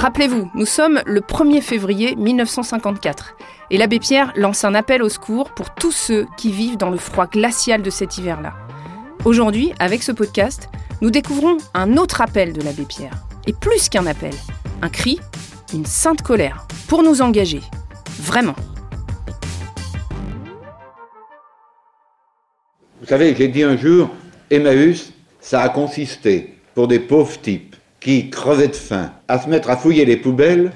Rappelez-vous, nous sommes le 1er février 1954 et l'abbé Pierre lance un appel au secours pour tous ceux qui vivent dans le froid glacial de cet hiver-là. Aujourd'hui, avec ce podcast, nous découvrons un autre appel de l'abbé Pierre. Et plus qu'un appel, un cri, une sainte colère, pour nous engager. Vraiment. Vous savez, j'ai dit un jour, Emmaüs, ça a consisté pour des pauvres types qui crevaient de faim à se mettre à fouiller les poubelles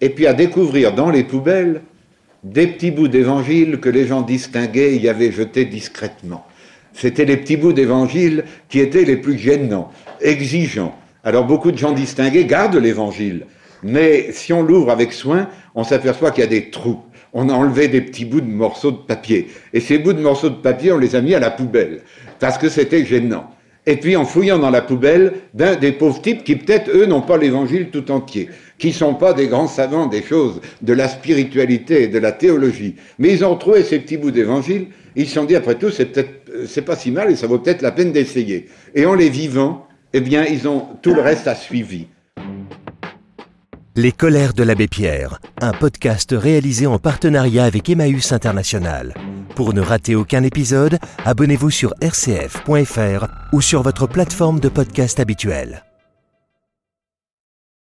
et puis à découvrir dans les poubelles des petits bouts d'évangile que les gens distinguaient et y avaient jetés discrètement. C'était les petits bouts d'évangile qui étaient les plus gênants, exigeants. Alors beaucoup de gens distingués gardent l'évangile, mais si on l'ouvre avec soin, on s'aperçoit qu'il y a des trous. On a enlevé des petits bouts de morceaux de papier. Et ces bouts de morceaux de papier, on les a mis à la poubelle, parce que c'était gênant. Et puis en fouillant dans la poubelle, des pauvres types qui peut-être, eux, n'ont pas l'évangile tout entier, qui sont pas des grands savants des choses, de la spiritualité et de la théologie. Mais ils ont trouvé ces petits bouts d'évangile, ils se sont dit, après tout, c'est peut-être, c'est pas si mal et ça vaut peut-être la peine d'essayer. Et en les vivant, eh bien, ils ont, tout le reste a suivi. Les colères de l'abbé Pierre, un podcast réalisé en partenariat avec Emmaüs International. Pour ne rater aucun épisode, abonnez-vous sur rcf.fr ou sur votre plateforme de podcast habituelle.